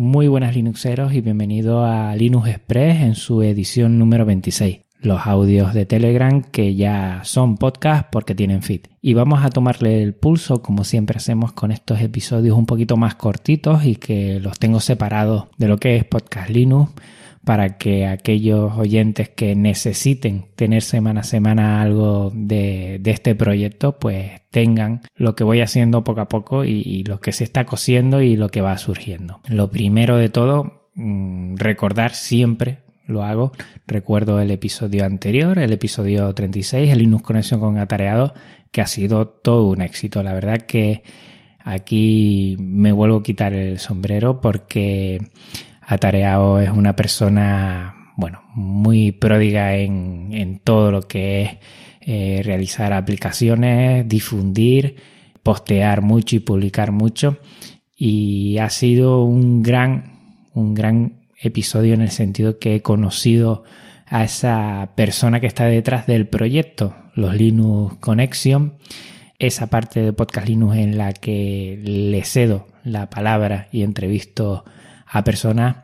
Muy buenas Linuxeros y bienvenido a Linux Express en su edición número 26. Los audios de Telegram que ya son podcast porque tienen feed. Y vamos a tomarle el pulso como siempre hacemos con estos episodios un poquito más cortitos y que los tengo separados de lo que es podcast Linux para que aquellos oyentes que necesiten tener semana a semana algo de, este proyecto, pues tengan lo que voy haciendo poco a poco y, lo que se está cosiendo y lo que va surgiendo. Lo primero de todo, mm, recordar siempre lo hago. Recuerdo el episodio anterior, el episodio 36, el Linux Conexión con Atareado, que ha sido todo un éxito. La verdad que aquí me vuelvo a quitar el sombrero porque Atareado es una persona, bueno, muy pródiga en, todo lo que es eh, realizar aplicaciones, difundir, postear mucho y publicar mucho. Y ha sido un gran, un gran episodio en el sentido que he conocido a esa persona que está detrás del proyecto, los Linux Connection, esa parte de Podcast Linux en la que le cedo la palabra y entrevisto a personas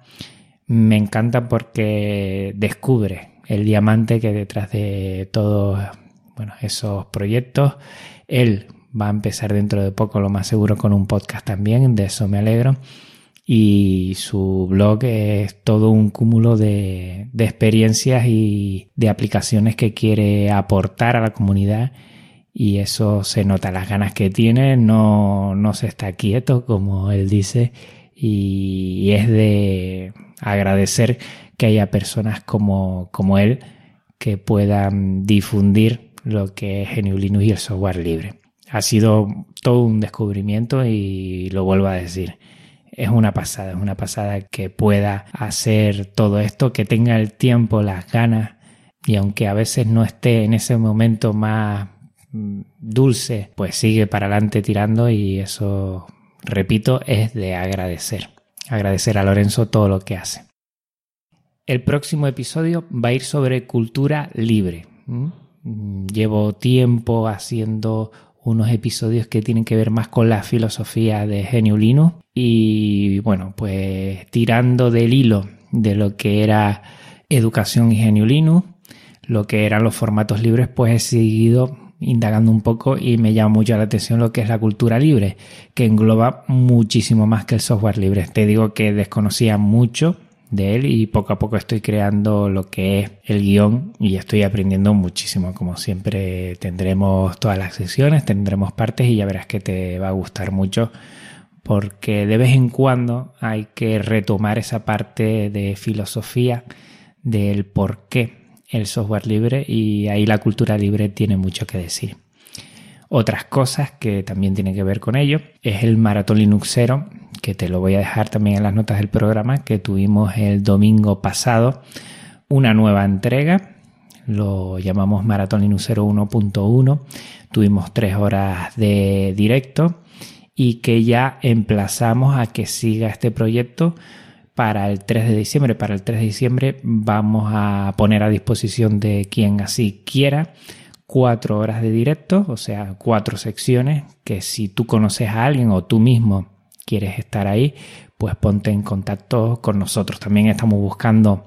me encanta porque descubre el diamante que detrás de todos esos proyectos. Él va a empezar dentro de poco, lo más seguro, con un podcast también, de eso me alegro. Y su blog es todo un cúmulo de, de experiencias y de aplicaciones que quiere aportar a la comunidad y eso se nota las ganas que tiene, no, no se está quieto, como él dice, y es de agradecer que haya personas como, como él que puedan difundir lo que es GNU Linux y el software libre. Ha sido todo un descubrimiento y lo vuelvo a decir. Es una pasada, es una pasada que pueda hacer todo esto, que tenga el tiempo, las ganas y aunque a veces no esté en ese momento más mm, dulce, pues sigue para adelante tirando y eso repito, es de agradecer. Agradecer a Lorenzo todo lo que hace. El próximo episodio va a ir sobre cultura libre. Llevo tiempo haciendo unos episodios que tienen que ver más con la filosofía de Genio Linux y bueno, pues tirando del hilo de lo que era educación y Genio Linux, lo que eran los formatos libres, pues he seguido indagando un poco y me llama mucho la atención lo que es la cultura libre, que engloba muchísimo más que el software libre. Te digo que desconocía mucho de él y poco a poco estoy creando lo que es el guion y estoy aprendiendo muchísimo. Como siempre tendremos todas las sesiones, tendremos partes y ya verás que te va a gustar mucho porque de vez en cuando hay que retomar esa parte de filosofía del por qué el software libre y ahí la cultura libre tiene mucho que decir. Otras cosas que también tienen que ver con ello es el Maratón Linuxero, que te lo voy a dejar también en las notas del programa, que tuvimos el domingo pasado, una nueva entrega, lo llamamos Maratón Linuxero 1.1, tuvimos tres horas de directo y que ya emplazamos a que siga este proyecto para el 3 de diciembre. Para el 3 de diciembre vamos a poner a disposición de quien así quiera cuatro horas de directo, o sea, cuatro secciones que si tú conoces a alguien o tú mismo quieres estar ahí, pues ponte en contacto con nosotros. También estamos buscando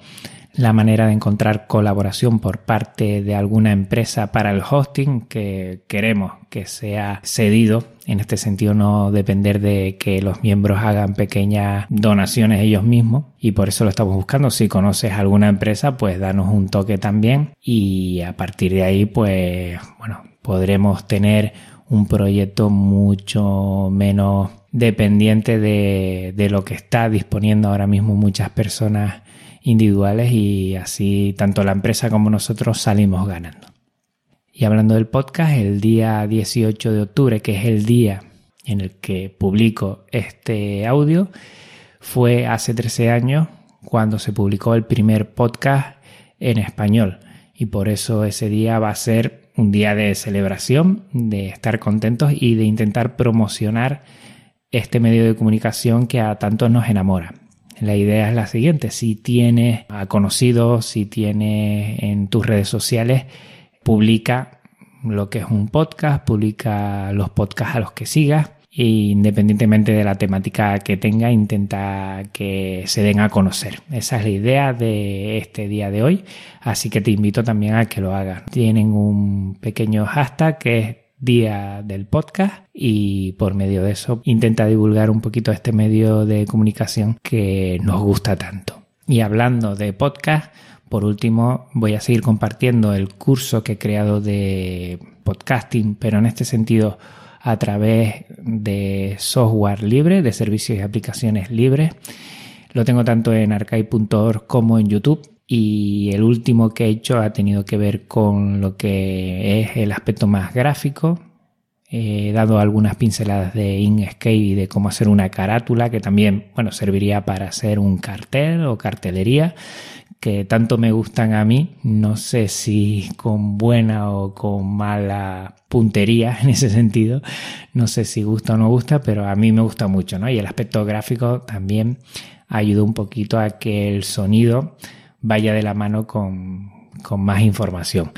la manera de encontrar colaboración por parte de alguna empresa para el hosting que queremos que sea cedido. En este sentido, no depender de que los miembros hagan pequeñas donaciones ellos mismos y por eso lo estamos buscando. Si conoces alguna empresa, pues danos un toque también y a partir de ahí, pues bueno, podremos tener un proyecto mucho menos dependiente de, de lo que está disponiendo ahora mismo muchas personas individuales y así tanto la empresa como nosotros salimos ganando. Y hablando del podcast, el día 18 de octubre, que es el día en el que publico este audio, fue hace 13 años cuando se publicó el primer podcast en español. Y por eso ese día va a ser un día de celebración, de estar contentos y de intentar promocionar este medio de comunicación que a tantos nos enamora. La idea es la siguiente, si tienes a conocidos, si tienes en tus redes sociales, publica lo que es un podcast, publica los podcasts a los que sigas e independientemente de la temática que tenga, intenta que se den a conocer. Esa es la idea de este día de hoy, así que te invito también a que lo hagas. Tienen un pequeño hashtag que es día del podcast y por medio de eso intenta divulgar un poquito este medio de comunicación que nos gusta tanto. Y hablando de podcast, por último voy a seguir compartiendo el curso que he creado de podcasting, pero en este sentido a través de software libre, de servicios y aplicaciones libres. Lo tengo tanto en archive.org como en YouTube y el último que he hecho ha tenido que ver con lo que es el aspecto más gráfico. He dado algunas pinceladas de Inkscape y de cómo hacer una carátula que también, bueno, serviría para hacer un cartel o cartelería que tanto me gustan a mí. No sé si con buena o con mala puntería en ese sentido. No sé si gusta o no gusta, pero a mí me gusta mucho, ¿no? Y el aspecto gráfico también ayuda un poquito a que el sonido vaya de la mano con, más información.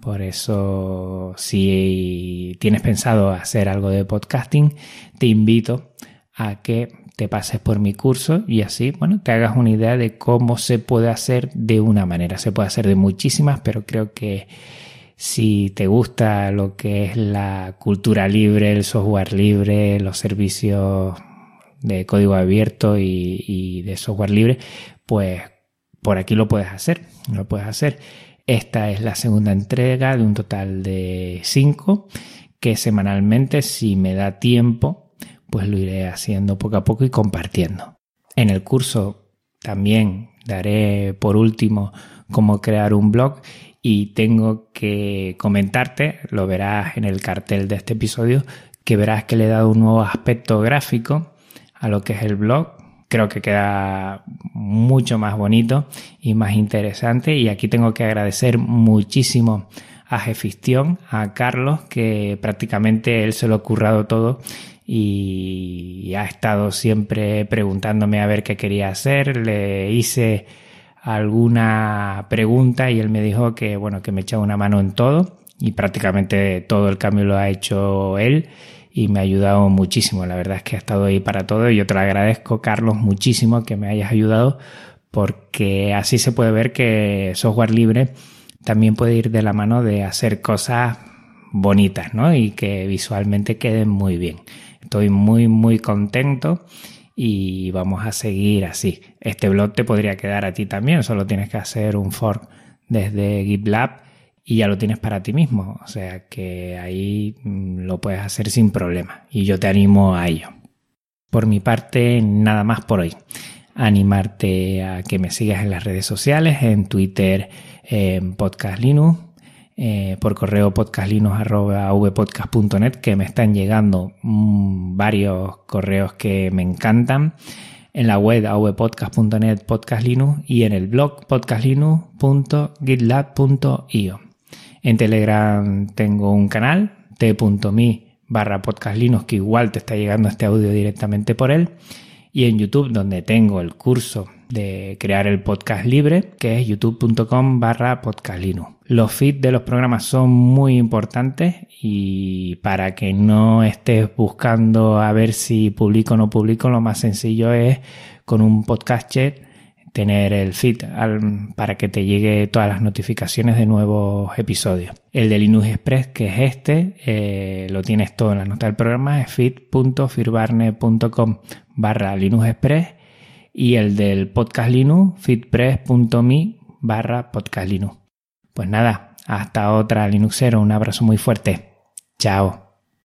Por eso, si tienes pensado hacer algo de podcasting, te invito a que te pases por mi curso y así, bueno, te hagas una idea de cómo se puede hacer de una manera. Se puede hacer de muchísimas, pero creo que si te gusta lo que es la cultura libre, el software libre, los servicios de código abierto y, y de software libre, pues por aquí lo puedes hacer, lo puedes hacer. Esta es la segunda entrega de un total de cinco que semanalmente, si me da tiempo, pues lo iré haciendo poco a poco y compartiendo. En el curso también daré por último cómo crear un blog y tengo que comentarte, lo verás en el cartel de este episodio, que verás que le he dado un nuevo aspecto gráfico a lo que es el blog creo que queda mucho más bonito y más interesante. Y aquí tengo que agradecer muchísimo a Gefistión, a Carlos, que prácticamente él se lo ha currado todo y ha estado siempre preguntándome a ver qué quería hacer. Le hice alguna pregunta y él me dijo que bueno, que me echaba una mano en todo y prácticamente todo el cambio lo ha hecho él y me ha ayudado muchísimo. La verdad es que ha estado ahí para todo y yo te lo agradezco, Carlos, muchísimo que me hayas ayudado porque así se puede ver que software libre también puede ir de la mano de hacer cosas bonitas, ¿no? Y que visualmente queden muy bien. Estoy muy, muy contento y vamos a seguir así. Este blog te podría quedar a ti también, solo tienes que hacer un fork desde GitLab y ya lo tienes para ti mismo. O sea que ahí mm, lo puedes hacer sin problema y yo te animo a ello. Por mi parte, nada más por hoy. Animarte a que me sigas en las redes sociales, en Twitter, en Podcast Linux, eh, por correo podcastlinux.vpodcast.net, que me están llegando mm, varios correos que me encantan en la web avpodcast.net podcast Linux y en el blog podcastlinux.gitlab.io. En Telegram tengo un canal, t.me barra podcastlinux, que igual te está llegando este audio directamente por él. Y en YouTube, donde tengo el curso de crear el podcast libre, que es youtube.com barra podcastlinux. Los feeds de los programas son muy importantes y para que no estés buscando a ver si publico o no publico, lo más sencillo es con un podcast chat tener el feed para que te llegue todas las notificaciones de nuevos episodios. El de Linux Express, que es este, eh, lo tienes todo en la nota del programa, es feed.firbarne.com barra Linux Express y el del podcast Linux, feedpress.me barra podcast Linux. Pues nada, hasta otra Linuxero, un abrazo muy fuerte. Chao.